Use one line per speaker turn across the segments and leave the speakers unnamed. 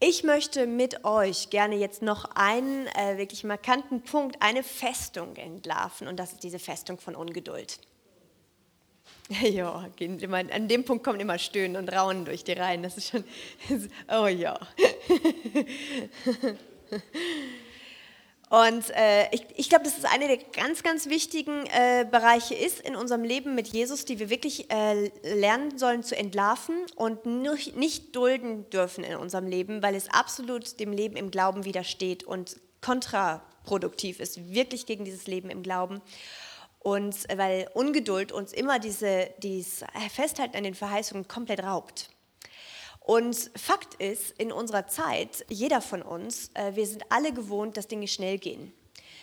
Ich möchte mit euch gerne jetzt noch einen äh, wirklich markanten Punkt, eine Festung entlarven und das ist diese Festung von Ungeduld. Ja, an dem Punkt kommen immer Stöhnen und Raunen durch die Reihen. Das ist schon, oh ja. Und äh, ich, ich glaube, dass es einer der ganz, ganz wichtigen äh, Bereiche ist in unserem Leben mit Jesus, die wir wirklich äh, lernen sollen zu entlarven und nicht, nicht dulden dürfen in unserem Leben, weil es absolut dem Leben im Glauben widersteht und kontraproduktiv ist, wirklich gegen dieses Leben im Glauben. Und äh, weil Ungeduld uns immer diese, dieses Festhalten an den Verheißungen komplett raubt. Und Fakt ist, in unserer Zeit, jeder von uns, äh, wir sind alle gewohnt, dass Dinge schnell gehen.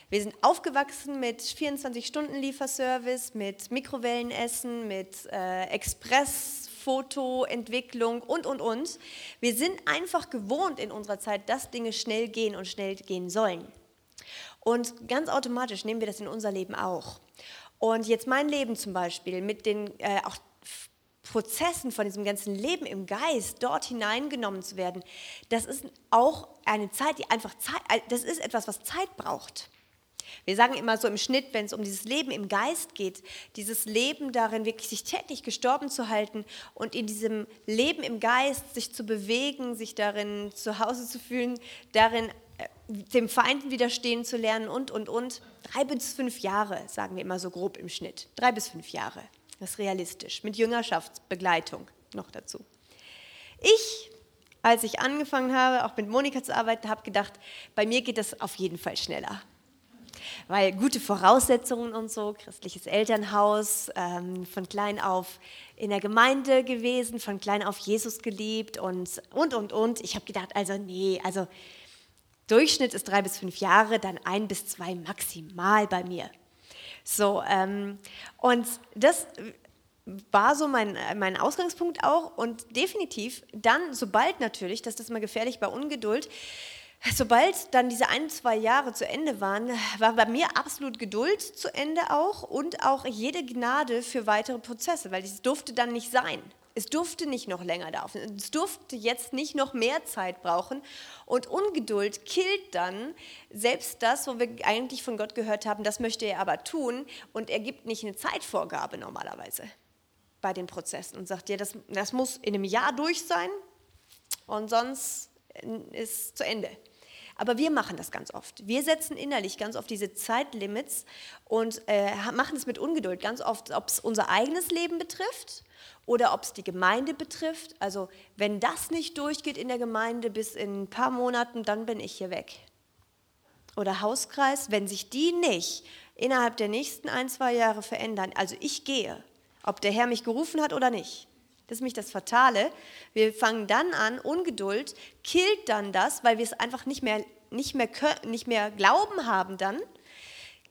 Wir sind aufgewachsen mit 24-Stunden-Lieferservice, mit Mikrowellenessen, mit äh, Express-Fotoentwicklung und, und, und. Wir sind einfach gewohnt in unserer Zeit, dass Dinge schnell gehen und schnell gehen sollen. Und ganz automatisch nehmen wir das in unser Leben auch. Und jetzt mein Leben zum Beispiel mit den äh, auch Prozessen, von diesem ganzen Leben im Geist dort hineingenommen zu werden, das ist auch eine Zeit, die einfach Zeit, äh, das ist etwas, was Zeit braucht. Wir sagen immer so im Schnitt, wenn es um dieses Leben im Geist geht, dieses Leben darin, wirklich sich täglich gestorben zu halten und in diesem Leben im Geist sich zu bewegen, sich darin zu Hause zu fühlen, darin äh, dem Feind widerstehen zu lernen und, und, und. Drei bis fünf Jahre, sagen wir immer so grob im Schnitt. Drei bis fünf Jahre. Das ist realistisch, mit Jüngerschaftsbegleitung noch dazu. Ich, als ich angefangen habe, auch mit Monika zu arbeiten, habe gedacht, bei mir geht das auf jeden Fall schneller. Weil gute Voraussetzungen und so, christliches Elternhaus, ähm, von klein auf in der Gemeinde gewesen, von klein auf Jesus geliebt und, und, und, und. Ich habe gedacht, also nee, also Durchschnitt ist drei bis fünf Jahre, dann ein bis zwei maximal bei mir. So, ähm, und das war so mein, mein Ausgangspunkt auch und definitiv dann, sobald natürlich, das ist mal gefährlich bei Ungeduld, sobald dann diese ein, zwei Jahre zu Ende waren, war bei mir absolut Geduld zu Ende auch und auch jede Gnade für weitere Prozesse, weil es durfte dann nicht sein. Es durfte nicht noch länger dauern. Es durfte jetzt nicht noch mehr Zeit brauchen. Und Ungeduld killt dann selbst das, wo wir eigentlich von Gott gehört haben, das möchte er aber tun. Und er gibt nicht eine Zeitvorgabe normalerweise bei den Prozessen und sagt dir, das, das muss in einem Jahr durch sein und sonst ist es zu Ende. Aber wir machen das ganz oft. Wir setzen innerlich ganz oft diese Zeitlimits und äh, machen es mit Ungeduld. Ganz oft, ob es unser eigenes Leben betrifft oder ob es die Gemeinde betrifft. Also wenn das nicht durchgeht in der Gemeinde bis in ein paar Monaten, dann bin ich hier weg. Oder Hauskreis, wenn sich die nicht innerhalb der nächsten ein, zwei Jahre verändern, also ich gehe, ob der Herr mich gerufen hat oder nicht. Das ist mich das Fatale. Wir fangen dann an, Ungeduld killt dann das, weil wir es einfach nicht mehr, nicht mehr, nicht mehr glauben haben dann,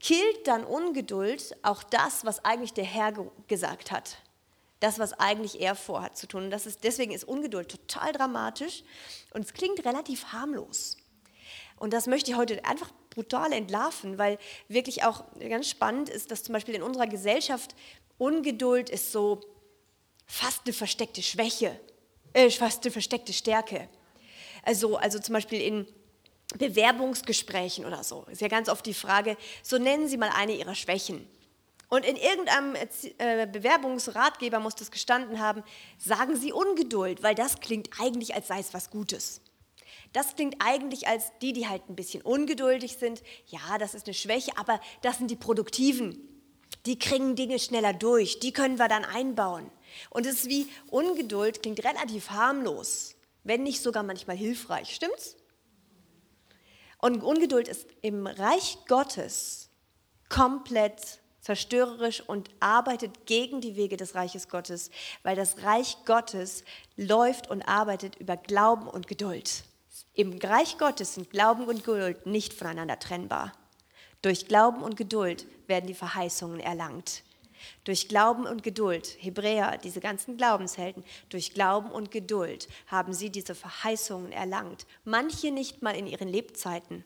killt dann Ungeduld auch das, was eigentlich der Herr gesagt hat das, was eigentlich er vorhat zu tun. Und das ist, deswegen ist Ungeduld total dramatisch und es klingt relativ harmlos. Und das möchte ich heute einfach brutal entlarven, weil wirklich auch ganz spannend ist, dass zum Beispiel in unserer Gesellschaft Ungeduld ist so fast eine versteckte Schwäche, äh, fast eine versteckte Stärke. Also, also zum Beispiel in Bewerbungsgesprächen oder so ist ja ganz oft die Frage, so nennen Sie mal eine Ihrer Schwächen. Und in irgendeinem äh, Bewerbungsratgeber muss das gestanden haben, sagen Sie Ungeduld, weil das klingt eigentlich, als sei es was Gutes. Das klingt eigentlich als die, die halt ein bisschen ungeduldig sind. Ja, das ist eine Schwäche, aber das sind die Produktiven. Die kriegen Dinge schneller durch, die können wir dann einbauen. Und es ist wie Ungeduld klingt relativ harmlos, wenn nicht sogar manchmal hilfreich. Stimmt's? Und Ungeduld ist im Reich Gottes komplett zerstörerisch und arbeitet gegen die Wege des Reiches Gottes, weil das Reich Gottes läuft und arbeitet über Glauben und Geduld. Im Reich Gottes sind Glauben und Geduld nicht voneinander trennbar. Durch Glauben und Geduld werden die Verheißungen erlangt. Durch Glauben und Geduld, Hebräer, diese ganzen Glaubenshelden, durch Glauben und Geduld haben sie diese Verheißungen erlangt. Manche nicht mal in ihren Lebzeiten,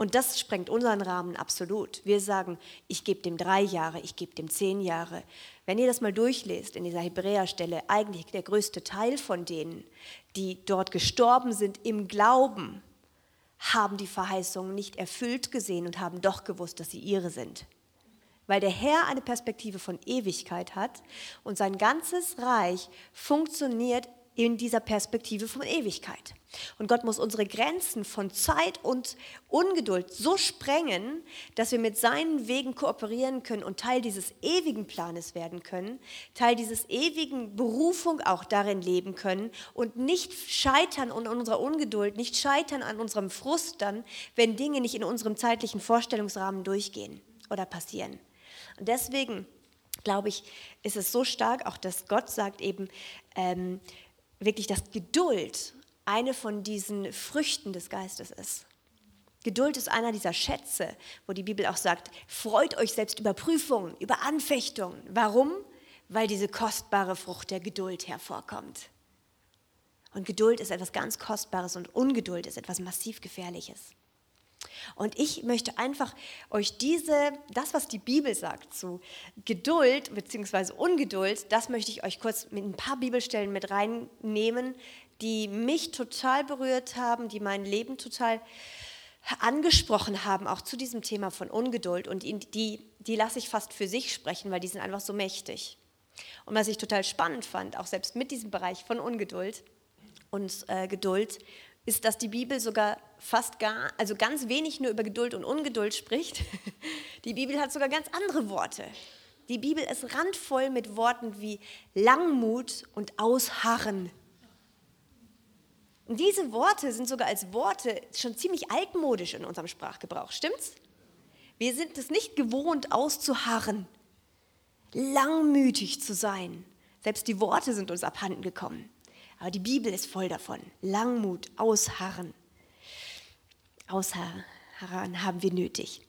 Und das sprengt unseren Rahmen absolut. Wir sagen, ich gebe dem drei Jahre, ich gebe dem zehn Jahre. Wenn ihr das mal durchlest in dieser Hebräerstelle, eigentlich der größte Teil von denen, die dort gestorben sind im Glauben, haben die Verheißungen nicht erfüllt gesehen und haben doch gewusst, dass sie ihre sind. Weil der Herr eine Perspektive von Ewigkeit hat und sein ganzes Reich funktioniert in dieser Perspektive von Ewigkeit. Und Gott muss unsere Grenzen von Zeit und Ungeduld so sprengen, dass wir mit seinen Wegen kooperieren können und Teil dieses ewigen Planes werden können, Teil dieses ewigen Berufung auch darin leben können und nicht scheitern an unserer Ungeduld, nicht scheitern an unserem Frust dann, wenn Dinge nicht in unserem zeitlichen Vorstellungsrahmen durchgehen oder passieren. Und deswegen glaube ich, ist es so stark, auch dass Gott sagt eben, ähm, wirklich, dass Geduld eine von diesen Früchten des Geistes ist. Geduld ist einer dieser Schätze, wo die Bibel auch sagt, freut euch selbst über Prüfungen, über Anfechtungen. Warum? Weil diese kostbare Frucht der Geduld hervorkommt. Und Geduld ist etwas ganz Kostbares und Ungeduld ist etwas massiv Gefährliches. Und ich möchte einfach euch diese, das, was die Bibel sagt zu Geduld bzw. Ungeduld, das möchte ich euch kurz mit ein paar Bibelstellen mit reinnehmen, die mich total berührt haben, die mein Leben total angesprochen haben, auch zu diesem Thema von Ungeduld. Und die, die lasse ich fast für sich sprechen, weil die sind einfach so mächtig. Und was ich total spannend fand, auch selbst mit diesem Bereich von Ungeduld und äh, Geduld, ist, dass die Bibel sogar fast gar, also ganz wenig nur über Geduld und Ungeduld spricht. Die Bibel hat sogar ganz andere Worte. Die Bibel ist randvoll mit Worten wie Langmut und Ausharren. Und diese Worte sind sogar als Worte schon ziemlich altmodisch in unserem Sprachgebrauch, stimmt's? Wir sind es nicht gewohnt, auszuharren, langmütig zu sein. Selbst die Worte sind uns abhanden gekommen. Aber die Bibel ist voll davon. Langmut, Ausharren. Ausharren haben wir nötig.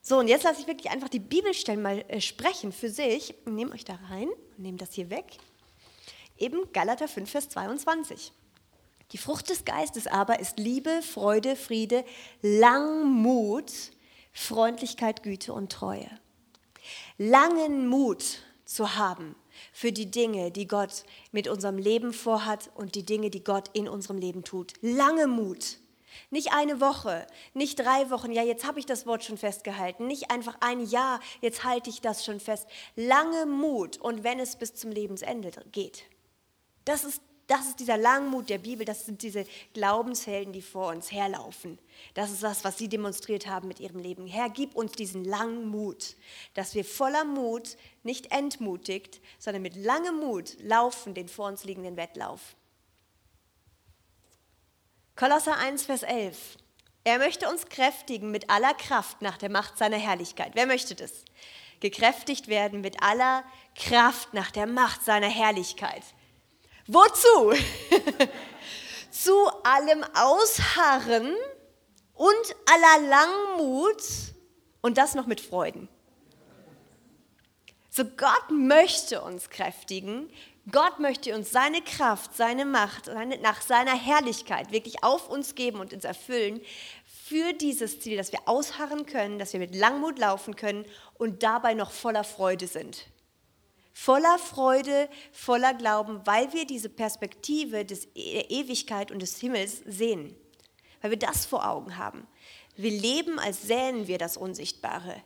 So, und jetzt lasse ich wirklich einfach die Bibelstellen mal äh, sprechen für sich. Nehmt euch da rein nehmt das hier weg. Eben Galater 5, Vers 22. Die Frucht des Geistes aber ist Liebe, Freude, Friede, Langmut, Freundlichkeit, Güte und Treue. Langen Mut zu haben für die Dinge, die Gott mit unserem Leben vorhat und die Dinge, die Gott in unserem Leben tut. Lange Mut. Nicht eine Woche, nicht drei Wochen, ja, jetzt habe ich das Wort schon festgehalten. Nicht einfach ein Jahr, jetzt halte ich das schon fest. Lange Mut und wenn es bis zum Lebensende geht. Das ist das ist dieser Langmut der Bibel, das sind diese Glaubenshelden, die vor uns herlaufen. Das ist das, was sie demonstriert haben mit ihrem Leben. Herr, gib uns diesen Langmut, dass wir voller Mut, nicht entmutigt, sondern mit langem Mut laufen den vor uns liegenden Wettlauf. Kolosser 1, Vers 11. Er möchte uns kräftigen mit aller Kraft nach der Macht seiner Herrlichkeit. Wer möchte das? Gekräftigt werden mit aller Kraft nach der Macht seiner Herrlichkeit. Wozu? Zu allem Ausharren und aller Langmut und das noch mit Freuden. So Gott möchte uns kräftigen, Gott möchte uns seine Kraft, seine Macht, seine, nach seiner Herrlichkeit wirklich auf uns geben und uns erfüllen für dieses Ziel, dass wir ausharren können, dass wir mit Langmut laufen können und dabei noch voller Freude sind voller Freude, voller Glauben, weil wir diese Perspektive des, der Ewigkeit und des Himmels sehen, weil wir das vor Augen haben. Wir leben, als säen wir das Unsichtbare.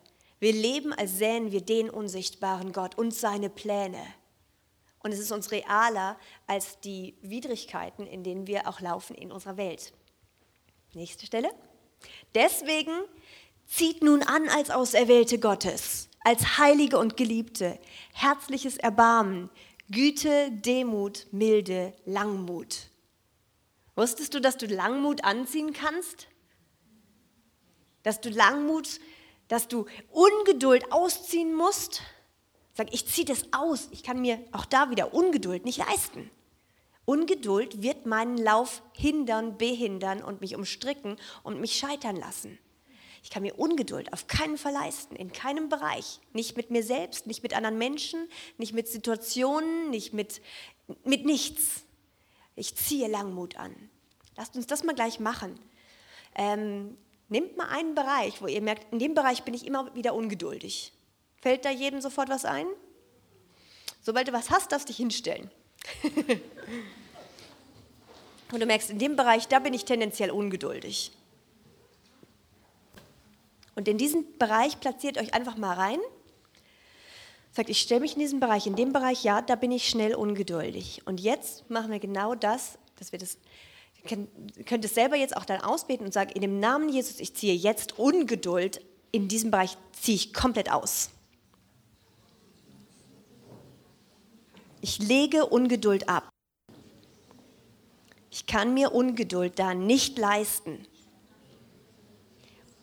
Wir leben, als säen wir den unsichtbaren Gott und seine Pläne. Und es ist uns realer als die Widrigkeiten, in denen wir auch laufen in unserer Welt. Nächste Stelle. Deswegen zieht nun an als Auserwählte Gottes als Heilige und Geliebte, herzliches Erbarmen, Güte, Demut, Milde, Langmut. Wusstest du, dass du Langmut anziehen kannst? Dass du Langmut, dass du Ungeduld ausziehen musst? Sag, ich ziehe das aus. Ich kann mir auch da wieder Ungeduld nicht leisten. Ungeduld wird meinen Lauf hindern, behindern und mich umstricken und mich scheitern lassen. Ich kann mir Ungeduld auf keinen Fall leisten, in keinem Bereich. Nicht mit mir selbst, nicht mit anderen Menschen, nicht mit Situationen, nicht mit, mit nichts. Ich ziehe Langmut an. Lasst uns das mal gleich machen. Ähm, Nehmt mal einen Bereich, wo ihr merkt, in dem Bereich bin ich immer wieder ungeduldig. Fällt da jedem sofort was ein? Sobald du was hast, darfst du dich hinstellen. Und du merkst, in dem Bereich, da bin ich tendenziell ungeduldig. Und in diesen Bereich platziert euch einfach mal rein. Sagt, ich stelle mich in diesen Bereich. In dem Bereich, ja, da bin ich schnell ungeduldig. Und jetzt machen wir genau das, dass wir das, ihr könnt es selber jetzt auch dann ausbeten und sagen, in dem Namen Jesus, ich ziehe jetzt Ungeduld, in diesem Bereich ziehe ich komplett aus. Ich lege Ungeduld ab. Ich kann mir Ungeduld da nicht leisten.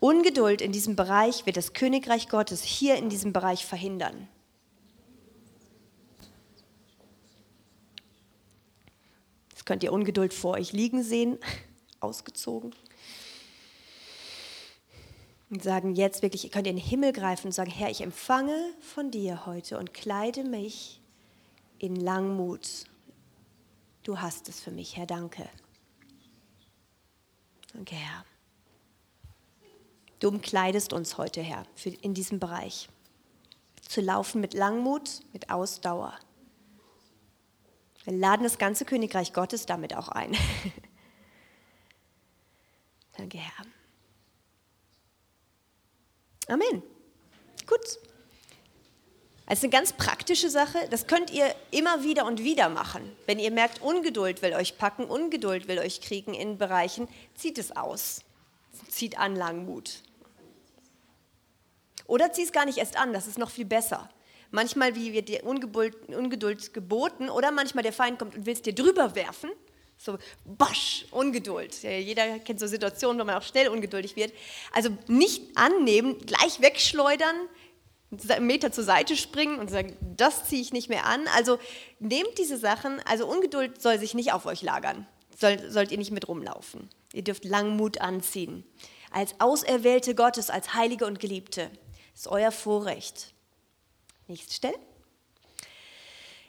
Ungeduld in diesem Bereich wird das Königreich Gottes hier in diesem Bereich verhindern. Jetzt könnt ihr Ungeduld vor euch liegen sehen, ausgezogen. Und sagen jetzt wirklich, ihr könnt in den Himmel greifen und sagen, Herr, ich empfange von dir heute und kleide mich in Langmut. Du hast es für mich, Herr, danke. Danke, Herr. Du umkleidest uns heute, Herr, in diesem Bereich. Zu laufen mit Langmut, mit Ausdauer. Wir laden das ganze Königreich Gottes damit auch ein. Danke, Herr. Amen. Gut. Ist eine ganz praktische Sache. Das könnt ihr immer wieder und wieder machen. Wenn ihr merkt, Ungeduld will euch packen, Ungeduld will euch kriegen in Bereichen, zieht es aus. Zieht an Langmut. Oder zieh es gar nicht erst an, das ist noch viel besser. Manchmal wie wird dir Ungeduld geboten oder manchmal der Feind kommt und will es dir drüber werfen. So, bosch, Ungeduld. Jeder kennt so Situationen, wo man auch schnell ungeduldig wird. Also nicht annehmen, gleich wegschleudern, einen Meter zur Seite springen und sagen, das ziehe ich nicht mehr an. Also nehmt diese Sachen, also Ungeduld soll sich nicht auf euch lagern. Soll, sollt ihr nicht mit rumlaufen. Ihr dürft Langmut anziehen. Als Auserwählte Gottes, als Heilige und Geliebte. Ist euer Vorrecht. Nächste Stelle.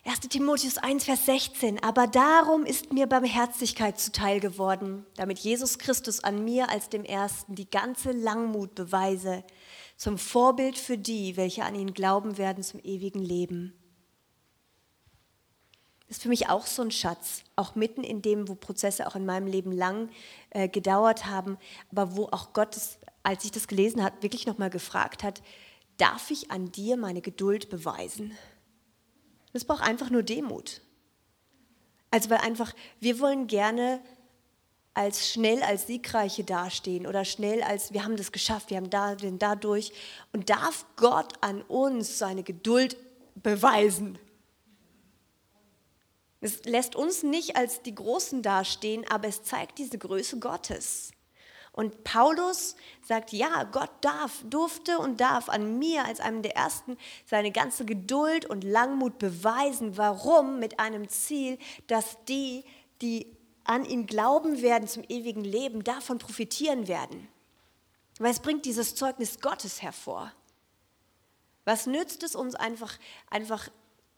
1 Timotheus 1, Vers 16. Aber darum ist mir Barmherzigkeit zuteil geworden, damit Jesus Christus an mir als dem Ersten die ganze Langmut beweise, zum Vorbild für die, welche an ihn glauben werden zum ewigen Leben. Das ist für mich auch so ein Schatz, auch mitten in dem, wo Prozesse auch in meinem Leben lang äh, gedauert haben, aber wo auch Gottes als ich das gelesen habe, wirklich nochmal gefragt hat, darf ich an dir meine Geduld beweisen? Das braucht einfach nur Demut. Also weil einfach, wir wollen gerne als schnell als Siegreiche dastehen oder schnell als wir haben das geschafft, wir haben da, den dadurch. Und darf Gott an uns seine Geduld beweisen? Es lässt uns nicht als die Großen dastehen, aber es zeigt diese Größe Gottes. Und Paulus sagt, ja, Gott darf, durfte und darf an mir als einem der Ersten seine ganze Geduld und Langmut beweisen. Warum? Mit einem Ziel, dass die, die an ihn glauben werden zum ewigen Leben, davon profitieren werden. Weil es bringt dieses Zeugnis Gottes hervor. Was nützt es uns einfach, einfach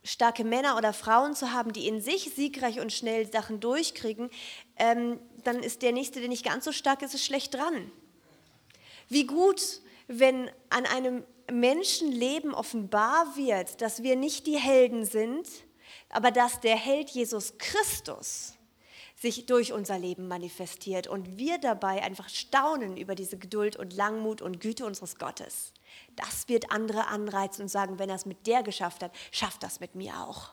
starke Männer oder Frauen zu haben, die in sich siegreich und schnell Sachen durchkriegen, ähm, dann ist der Nächste, der nicht ganz so stark ist, ist schlecht dran. Wie gut, wenn an einem Menschenleben offenbar wird, dass wir nicht die Helden sind, aber dass der Held Jesus Christus sich durch unser Leben manifestiert und wir dabei einfach staunen über diese Geduld und Langmut und Güte unseres Gottes. Das wird andere anreizen und sagen, wenn er es mit der geschafft hat, schafft das mit mir auch.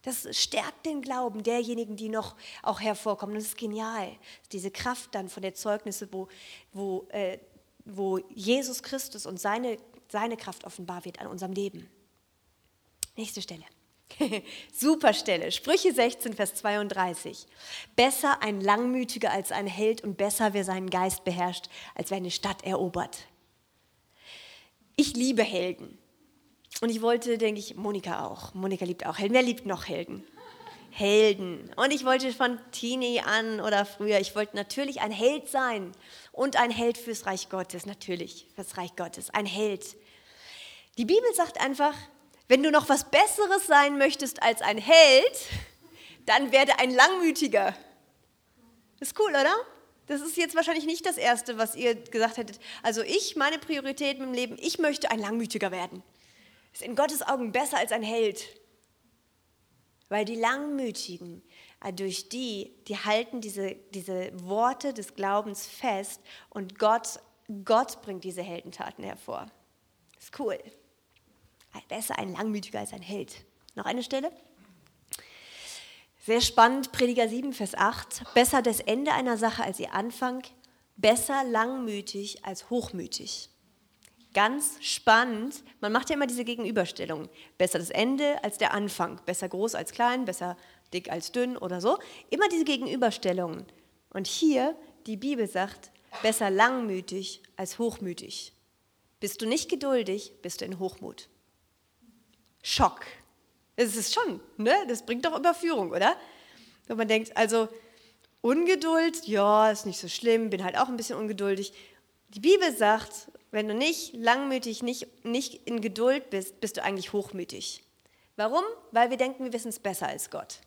Das stärkt den Glauben derjenigen, die noch auch hervorkommen. Das ist genial. Diese Kraft dann von der Zeugnisse, wo, wo, äh, wo Jesus Christus und seine, seine Kraft offenbar wird an unserem Leben. Nächste Stelle. Super Stelle. Sprüche 16, Vers 32. Besser ein Langmütiger als ein Held und besser, wer seinen Geist beherrscht, als wer eine Stadt erobert. Ich liebe Helden. Und ich wollte, denke ich, Monika auch. Monika liebt auch Helden. Wer liebt noch Helden? Helden. Und ich wollte von Teenie an oder früher, ich wollte natürlich ein Held sein. Und ein Held fürs Reich Gottes, natürlich fürs Reich Gottes. Ein Held. Die Bibel sagt einfach, wenn du noch was Besseres sein möchtest als ein Held, dann werde ein Langmütiger. Ist cool, oder? Das ist jetzt wahrscheinlich nicht das Erste, was ihr gesagt hättet. Also ich, meine Priorität im Leben, ich möchte ein Langmütiger werden. Ist in Gottes Augen besser als ein Held. Weil die Langmütigen, äh, durch die, die halten diese, diese Worte des Glaubens fest und Gott, Gott bringt diese Heldentaten hervor. Ist cool. Besser ein Langmütiger als ein Held. Noch eine Stelle? Sehr spannend, Prediger 7, Vers 8. Besser das Ende einer Sache als ihr Anfang, besser langmütig als hochmütig. Ganz spannend, man macht ja immer diese Gegenüberstellung. Besser das Ende als der Anfang, besser groß als klein, besser dick als dünn oder so. Immer diese Gegenüberstellungen. Und hier, die Bibel sagt, besser langmütig als hochmütig. Bist du nicht geduldig, bist du in Hochmut. Schock. Es ist schon, ne? Das bringt doch Überführung, oder? Wenn man denkt, also Ungeduld, ja, ist nicht so schlimm, bin halt auch ein bisschen ungeduldig. Die Bibel sagt, wenn du nicht langmütig, nicht, nicht in Geduld bist, bist du eigentlich hochmütig. Warum? Weil wir denken, wir wissen es besser als Gott.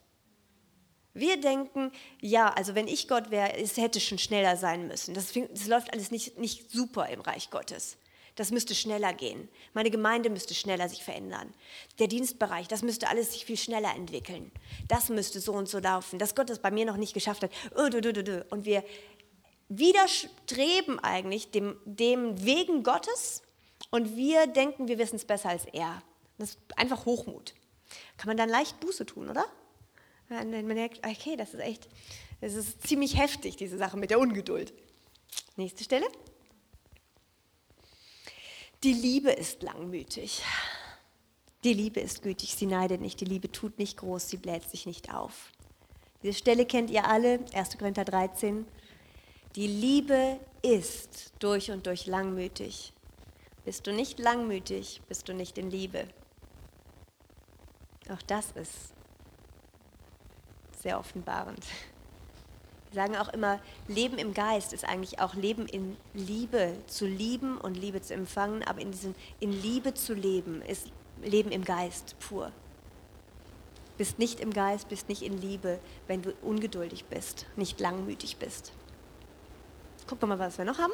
Wir denken, ja, also wenn ich Gott wäre, es hätte schon schneller sein müssen. Das, das läuft alles nicht, nicht super im Reich Gottes. Das müsste schneller gehen. Meine Gemeinde müsste schneller sich verändern. Der Dienstbereich, das müsste alles sich viel schneller entwickeln. Das müsste so und so laufen. Dass Gott das bei mir noch nicht geschafft hat. Und wir widerstreben eigentlich dem, dem Wegen Gottes und wir denken, wir wissen es besser als er. Das ist einfach Hochmut. Kann man dann leicht Buße tun, oder? Man merkt, okay, das ist echt, das ist ziemlich heftig, diese Sache mit der Ungeduld. Nächste Stelle. Die Liebe ist langmütig. Die Liebe ist gütig, sie neidet nicht. Die Liebe tut nicht groß, sie bläht sich nicht auf. Diese Stelle kennt ihr alle, 1. Korinther 13. Die Liebe ist durch und durch langmütig. Bist du nicht langmütig, bist du nicht in Liebe. Auch das ist sehr offenbarend. Sagen auch immer, Leben im Geist ist eigentlich auch Leben in Liebe, zu lieben und Liebe zu empfangen, aber in, diesem, in Liebe zu leben ist Leben im Geist pur. Bist nicht im Geist, bist nicht in Liebe, wenn du ungeduldig bist, nicht langmütig bist. Gucken wir mal, was wir noch haben.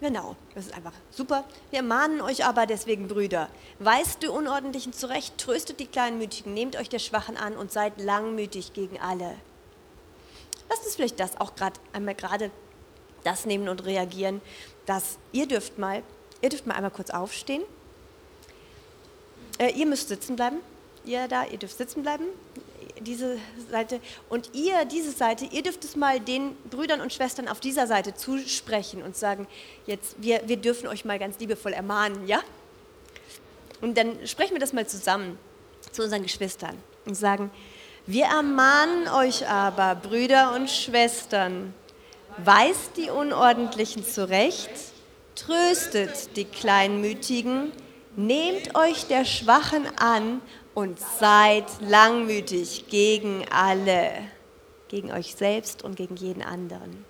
Genau, das ist einfach super. Wir mahnen euch aber deswegen, Brüder, weist du Unordentlichen zurecht, tröstet die Kleinmütigen, nehmt euch der Schwachen an und seid langmütig gegen alle. Uns vielleicht das auch gerade einmal gerade das nehmen und reagieren, dass ihr dürft mal, ihr dürft mal einmal kurz aufstehen. Äh, ihr müsst sitzen bleiben. Ihr da, ihr dürft sitzen bleiben. Diese Seite. Und ihr, diese Seite, ihr dürft es mal den Brüdern und Schwestern auf dieser Seite zusprechen und sagen, jetzt, wir, wir dürfen euch mal ganz liebevoll ermahnen, ja? Und dann sprechen wir das mal zusammen zu unseren Geschwistern und sagen, wir ermahnen euch aber, Brüder und Schwestern, weist die Unordentlichen zurecht, tröstet die Kleinmütigen, nehmt euch der Schwachen an und seid langmütig gegen alle, gegen euch selbst und gegen jeden anderen.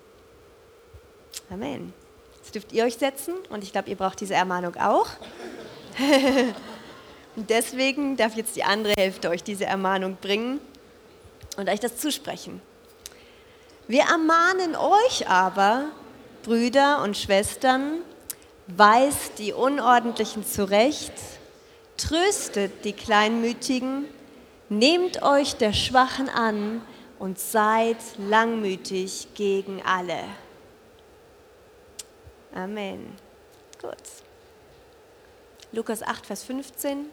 Amen. Jetzt dürft ihr euch setzen und ich glaube, ihr braucht diese Ermahnung auch. und deswegen darf jetzt die andere Hälfte euch diese Ermahnung bringen und euch das zusprechen. Wir ermahnen euch aber, Brüder und Schwestern, weist die Unordentlichen zurecht, tröstet die Kleinmütigen, nehmt euch der Schwachen an und seid langmütig gegen alle. Amen. Gut. Lukas 8, Vers 15.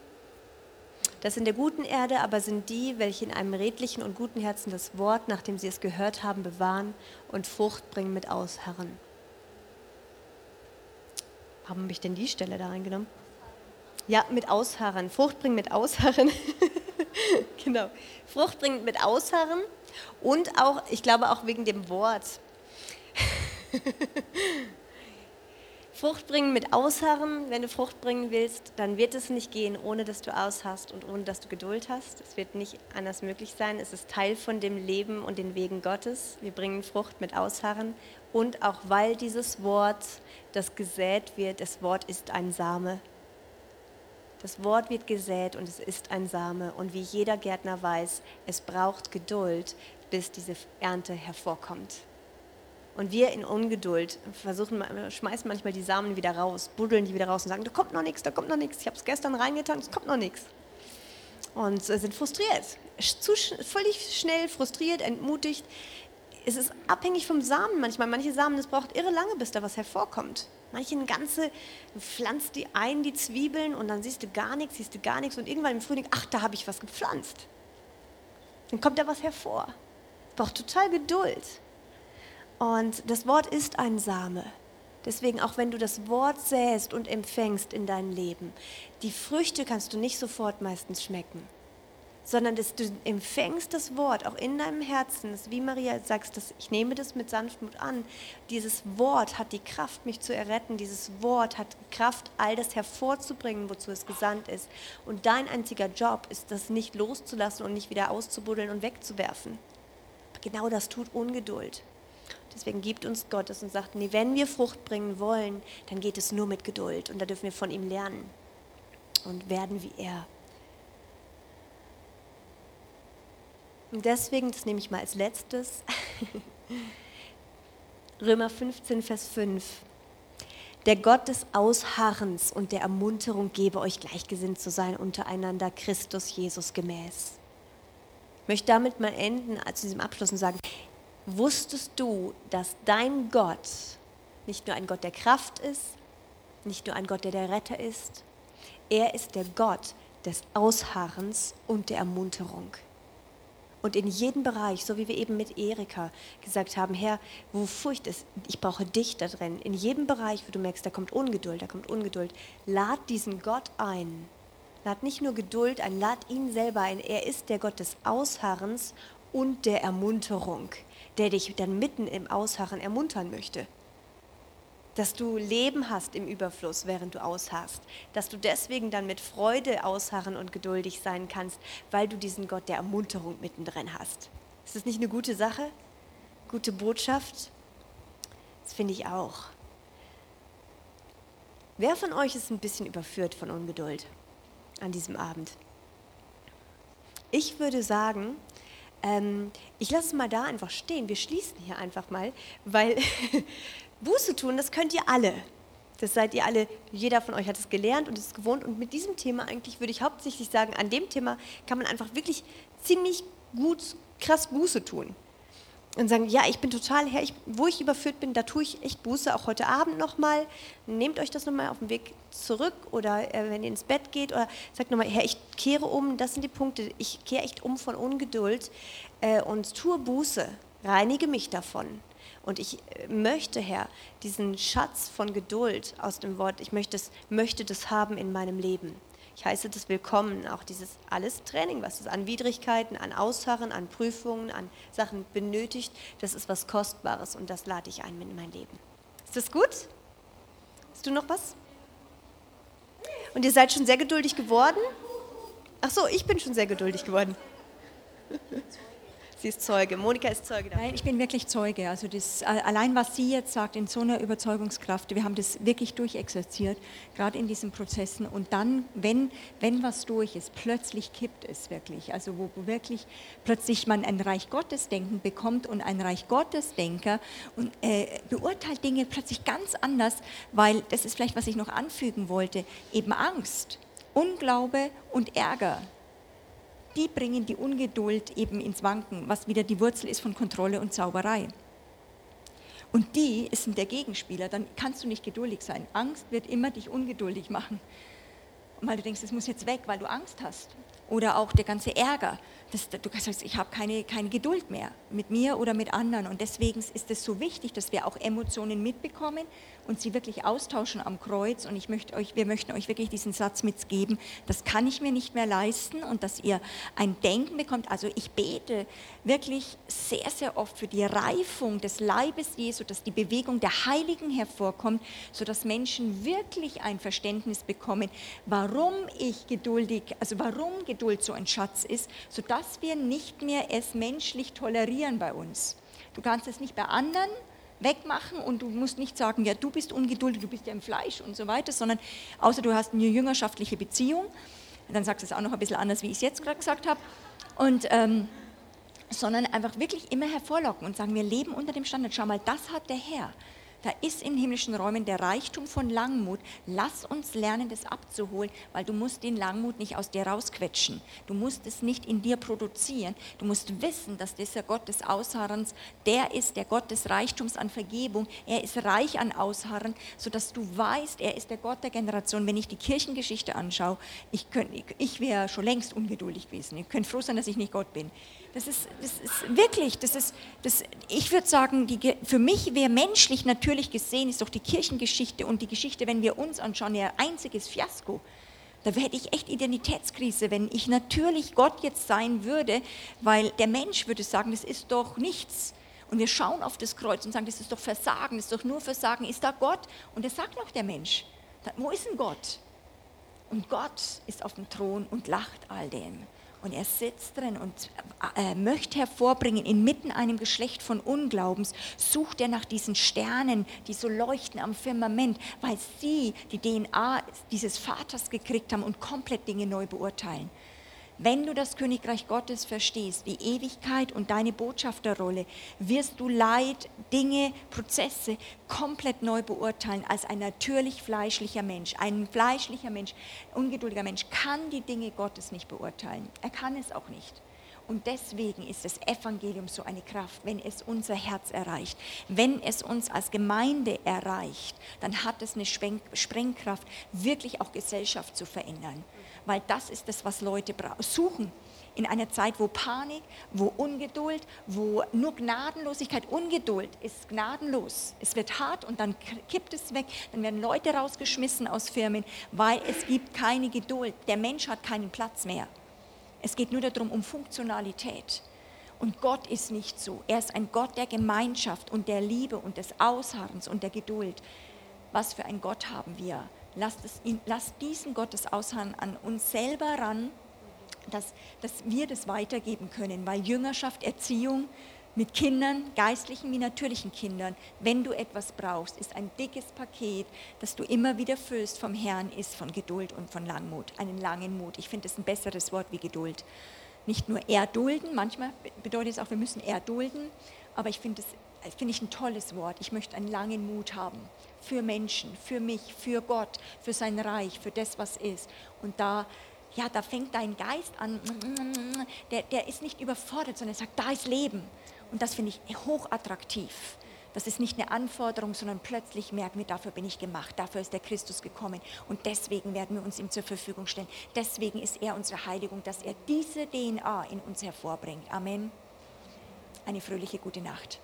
Das in der guten Erde aber sind die, welche in einem redlichen und guten Herzen das Wort, nachdem sie es gehört haben, bewahren und Frucht bringen mit Ausharren. Warum habe ich denn die Stelle da reingenommen? Ja, mit Ausharren. Frucht bringen mit Ausharren. genau. Frucht bringen mit Ausharren und auch, ich glaube auch wegen dem Wort. Frucht bringen mit Ausharren. Wenn du Frucht bringen willst, dann wird es nicht gehen, ohne dass du ausharrst und ohne dass du Geduld hast. Es wird nicht anders möglich sein. Es ist Teil von dem Leben und den Wegen Gottes. Wir bringen Frucht mit Ausharren. Und auch weil dieses Wort, das gesät wird, das Wort ist ein Same. Das Wort wird gesät und es ist ein Same. Und wie jeder Gärtner weiß, es braucht Geduld, bis diese Ernte hervorkommt. Und wir in Ungeduld versuchen, schmeißen manchmal die Samen wieder raus, buddeln die wieder raus und sagen, da kommt noch nichts, da kommt noch nichts. Ich habe es gestern reingetan, es kommt noch nichts. Und äh, sind frustriert, zu, völlig schnell frustriert, entmutigt. Es ist abhängig vom Samen manchmal. Manche Samen, es braucht irre lange, bis da was hervorkommt. Manche ganze, du pflanzt die ein, die Zwiebeln, und dann siehst du gar nichts, siehst du gar nichts. Und irgendwann im Frühling, ach, da habe ich was gepflanzt. Dann kommt da was hervor. Braucht total Geduld. Und das Wort ist ein Same. Deswegen, auch wenn du das Wort säst und empfängst in dein Leben, die Früchte kannst du nicht sofort meistens schmecken, sondern dass du empfängst das Wort auch in deinem Herzen, dass, wie Maria sagst, dass ich nehme das mit Sanftmut an. Dieses Wort hat die Kraft, mich zu erretten. Dieses Wort hat Kraft, all das hervorzubringen, wozu es gesandt ist. Und dein einziger Job ist, das nicht loszulassen und nicht wieder auszubuddeln und wegzuwerfen. Genau das tut Ungeduld. Deswegen gibt uns Gott es und sagt, nee, wenn wir Frucht bringen wollen, dann geht es nur mit Geduld und da dürfen wir von ihm lernen und werden wie er. Und deswegen, das nehme ich mal als letztes, Römer 15, Vers 5. Der Gott des Ausharrens und der Ermunterung gebe euch gleichgesinnt zu sein untereinander, Christus Jesus gemäß. Ich möchte damit mal enden, zu diesem Abschluss und sagen, Wusstest du, dass dein Gott nicht nur ein Gott der Kraft ist, nicht nur ein Gott, der der Retter ist? Er ist der Gott des Ausharrens und der Ermunterung. Und in jedem Bereich, so wie wir eben mit Erika gesagt haben, Herr, wo Furcht ist, ich brauche dich da drin. In jedem Bereich, wo du merkst, da kommt Ungeduld, da kommt Ungeduld, lad diesen Gott ein. Lad nicht nur Geduld ein, lad ihn selber ein. Er ist der Gott des Ausharrens und der Ermunterung der dich dann mitten im Ausharren ermuntern möchte. Dass du Leben hast im Überfluss, während du ausharrst. Dass du deswegen dann mit Freude ausharren und geduldig sein kannst, weil du diesen Gott der Ermunterung mittendrin hast. Ist das nicht eine gute Sache? Gute Botschaft? Das finde ich auch. Wer von euch ist ein bisschen überführt von Ungeduld an diesem Abend? Ich würde sagen, ähm, ich lasse es mal da einfach stehen. Wir schließen hier einfach mal, weil Buße tun, das könnt ihr alle. Das seid ihr alle, jeder von euch hat es gelernt und ist gewohnt. Und mit diesem Thema eigentlich würde ich hauptsächlich sagen, an dem Thema kann man einfach wirklich ziemlich gut, krass Buße tun und sagen, ja, ich bin total her, ich, wo ich überführt bin, da tue ich echt Buße, auch heute Abend nochmal. Nehmt euch das nochmal auf den Weg zurück oder äh, wenn ihr ins Bett geht oder sagt nochmal, Herr, ich kehre um, das sind die Punkte, ich kehre echt um von Ungeduld äh, und tue Buße, reinige mich davon. Und ich äh, möchte, Herr, diesen Schatz von Geduld aus dem Wort, ich möchte das, möchte das haben in meinem Leben. Ich heiße das willkommen, auch dieses alles Training, was es an Widrigkeiten, an Ausharren, an Prüfungen, an Sachen benötigt, das ist was Kostbares und das lade ich ein in mein Leben. Ist das gut? Hast du noch was? Und ihr seid schon sehr geduldig geworden? Ach so, ich bin schon sehr geduldig geworden. Sie ist Zeuge. Monika ist Zeuge.
Dafür. Nein, ich bin wirklich Zeuge. Also das, allein was sie jetzt sagt, in so einer Überzeugungskraft, wir haben das wirklich durchexerziert, gerade in diesen Prozessen. Und dann, wenn, wenn was durch ist, plötzlich kippt es wirklich. Also wo wirklich plötzlich man ein Reich Gottes Denken bekommt und ein Reich Gottes Denker und äh, beurteilt Dinge plötzlich ganz anders, weil das ist vielleicht, was ich noch anfügen wollte, eben Angst. Unglaube und Ärger die bringen die Ungeduld eben ins Wanken, was wieder die Wurzel ist von Kontrolle und Zauberei. Und die sind der Gegenspieler, dann kannst du nicht geduldig sein. Angst wird immer dich ungeduldig machen. Und weil du denkst, es muss jetzt weg, weil du Angst hast. Oder auch der ganze Ärger. Das, du sagst, ich habe keine, keine Geduld mehr mit mir oder mit anderen. Und deswegen ist es so wichtig, dass wir auch Emotionen mitbekommen und sie wirklich austauschen am Kreuz. Und ich möchte euch, wir möchten euch wirklich diesen Satz mitgeben, das kann ich mir nicht mehr leisten und dass ihr ein Denken bekommt. Also ich bete wirklich sehr, sehr oft für die Reifung des Leibes Jesu, dass die Bewegung der Heiligen hervorkommt, sodass Menschen wirklich ein Verständnis bekommen, warum ich geduldig, also warum Geduld so ein Schatz ist, sodass wir nicht mehr es menschlich tolerieren bei uns. Du kannst es nicht bei anderen, wegmachen und du musst nicht sagen, ja, du bist ungeduldig, du bist ja im Fleisch und so weiter, sondern außer du hast eine jüngerschaftliche Beziehung, dann sagst du es auch noch ein bisschen anders, wie ich es jetzt gerade gesagt habe. Und, ähm, sondern einfach wirklich immer hervorlocken und sagen, wir leben unter dem Standard. Schau mal, das hat der Herr. Da ist in himmlischen Räumen der Reichtum von Langmut. Lass uns lernen, das abzuholen, weil du musst den Langmut nicht aus dir rausquetschen. Du musst es nicht in dir produzieren. Du musst wissen, dass dieser Gott des Ausharrens, der ist der Gott des Reichtums an Vergebung. Er ist reich an Ausharren, sodass du weißt, er ist der Gott der Generation. Wenn ich die Kirchengeschichte anschaue, ich, ich wäre schon längst ungeduldig gewesen. Ihr könnt froh sein, dass ich nicht Gott bin. Das ist, das ist wirklich, das ist, das, ich würde sagen, die, für mich wäre menschlich natürlich gesehen, ist doch die Kirchengeschichte und die Geschichte, wenn wir uns anschauen, ja einziges Fiasko. Da hätte ich echt Identitätskrise, wenn ich natürlich Gott jetzt sein würde, weil der Mensch würde sagen, das ist doch nichts. Und wir schauen auf das Kreuz und sagen, das ist doch Versagen, das ist doch nur Versagen. Ist da Gott? Und das sagt noch der Mensch. Wo ist denn Gott? Und Gott ist auf dem Thron und lacht all dem. Und er sitzt drin und äh, möchte hervorbringen, inmitten einem Geschlecht von Unglaubens, sucht er nach diesen Sternen, die so leuchten am Firmament, weil sie die DNA dieses Vaters gekriegt haben und komplett Dinge neu beurteilen. Wenn du das Königreich Gottes verstehst, die Ewigkeit und deine Botschafterrolle, wirst du Leid, Dinge, Prozesse komplett neu beurteilen als ein natürlich fleischlicher Mensch. Ein fleischlicher Mensch, ungeduldiger Mensch kann die Dinge Gottes nicht beurteilen. Er kann es auch nicht. Und deswegen ist das Evangelium so eine Kraft, wenn es unser Herz erreicht. Wenn es uns als Gemeinde erreicht, dann hat es eine Sprengkraft, wirklich auch Gesellschaft zu verändern weil das ist das, was Leute suchen. In einer Zeit, wo Panik, wo Ungeduld, wo nur Gnadenlosigkeit, Ungeduld ist gnadenlos. Es wird hart und dann kippt es weg, dann werden Leute rausgeschmissen aus Firmen, weil es gibt keine Geduld. Der Mensch hat keinen Platz mehr. Es geht nur darum, um Funktionalität. Und Gott ist nicht so. Er ist ein Gott der Gemeinschaft und der Liebe und des Ausharrens und der Geduld. Was für ein Gott haben wir? Lasst, es, lasst diesen Gottes Ausharren an uns selber ran, dass, dass wir das weitergeben können, weil Jüngerschaft, Erziehung mit Kindern, geistlichen wie natürlichen Kindern, wenn du etwas brauchst, ist ein dickes Paket, das du immer wieder füllst vom Herrn, ist von Geduld und von Langmut, einen langen Mut. Ich finde es ein besseres Wort wie Geduld. Nicht nur erdulden, manchmal bedeutet es auch, wir müssen erdulden, aber ich finde es finde ich ein tolles Wort. Ich möchte einen langen Mut haben für Menschen, für mich, für Gott, für sein Reich, für das, was ist. Und da, ja, da fängt dein Geist an, der, der ist nicht überfordert, sondern er sagt, da ist Leben. Und das finde ich hochattraktiv. Das ist nicht eine Anforderung, sondern plötzlich merken wir, dafür bin ich gemacht, dafür ist der Christus gekommen. Und deswegen werden wir uns ihm zur Verfügung stellen. Deswegen ist er unsere Heiligung, dass er diese DNA in uns hervorbringt. Amen. Eine fröhliche gute Nacht.